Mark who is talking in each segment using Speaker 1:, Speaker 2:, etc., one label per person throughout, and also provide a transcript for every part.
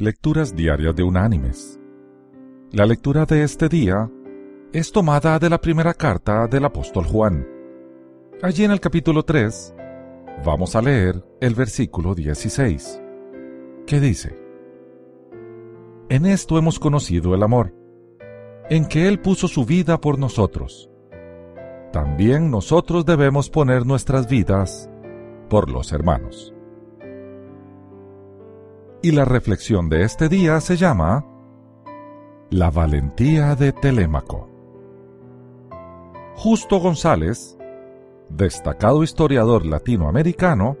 Speaker 1: Lecturas Diarias de Unánimes. La lectura de este día es tomada de la primera carta del apóstol Juan. Allí en el capítulo 3 vamos a leer el versículo 16, que dice, En esto hemos conocido el amor, en que Él puso su vida por nosotros. También nosotros debemos poner nuestras vidas por los hermanos. Y la reflexión de este día se llama La valentía de Telémaco. Justo González, destacado historiador latinoamericano,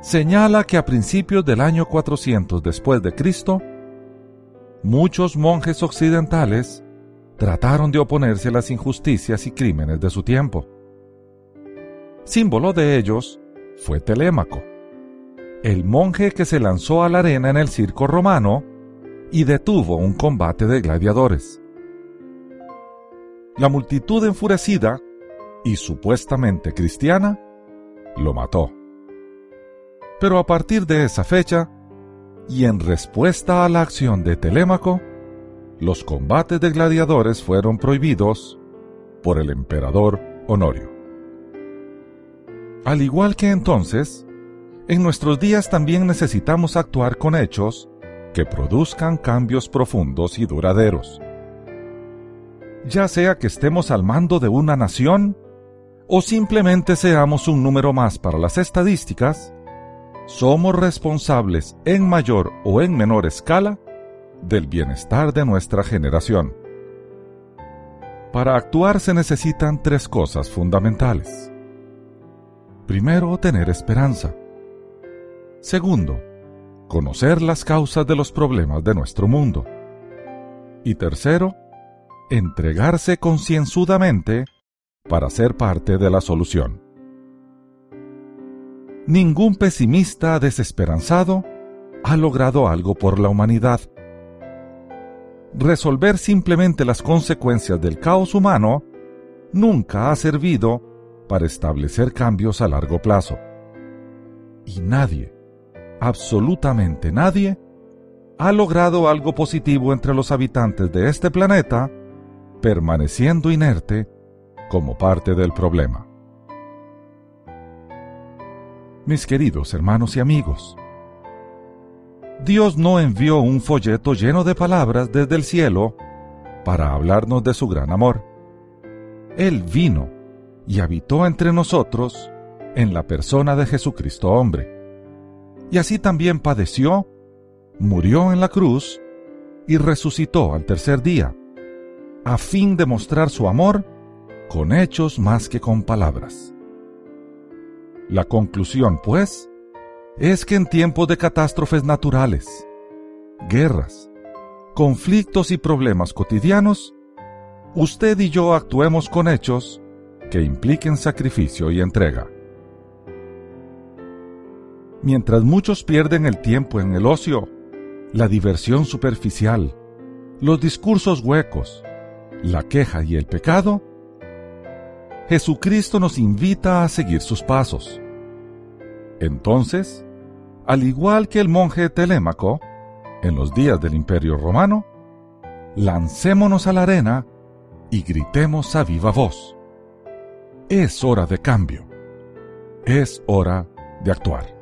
Speaker 1: señala que a principios del año 400 después de Cristo, muchos monjes occidentales trataron de oponerse a las injusticias y crímenes de su tiempo. Símbolo de ellos fue Telémaco, el monje que se lanzó a la arena en el circo romano y detuvo un combate de gladiadores. La multitud enfurecida y supuestamente cristiana lo mató. Pero a partir de esa fecha, y en respuesta a la acción de Telémaco, los combates de gladiadores fueron prohibidos por el emperador Honorio. Al igual que entonces, en nuestros días también necesitamos actuar con hechos que produzcan cambios profundos y duraderos. Ya sea que estemos al mando de una nación o simplemente seamos un número más para las estadísticas, somos responsables en mayor o en menor escala del bienestar de nuestra generación. Para actuar se necesitan tres cosas fundamentales. Primero, tener esperanza. Segundo, conocer las causas de los problemas de nuestro mundo. Y tercero, entregarse concienzudamente para ser parte de la solución. Ningún pesimista desesperanzado ha logrado algo por la humanidad. Resolver simplemente las consecuencias del caos humano nunca ha servido para establecer cambios a largo plazo. Y nadie, absolutamente nadie ha logrado algo positivo entre los habitantes de este planeta, permaneciendo inerte como parte del problema. Mis queridos hermanos y amigos, Dios no envió un folleto lleno de palabras desde el cielo para hablarnos de su gran amor. Él vino y habitó entre nosotros en la persona de Jesucristo hombre y así también padeció, murió en la cruz y resucitó al tercer día, a fin de mostrar su amor con hechos más que con palabras. La conclusión, pues, es que en tiempos de catástrofes naturales, guerras, conflictos y problemas cotidianos, usted y yo actuemos con hechos que impliquen sacrificio y entrega. Mientras muchos pierden el tiempo en el ocio, la diversión superficial, los discursos huecos, la queja y el pecado, Jesucristo nos invita a seguir sus pasos. Entonces, al igual que el monje Telémaco, en los días del Imperio Romano, lancémonos a la arena y gritemos a viva voz. Es hora de cambio. Es hora de actuar.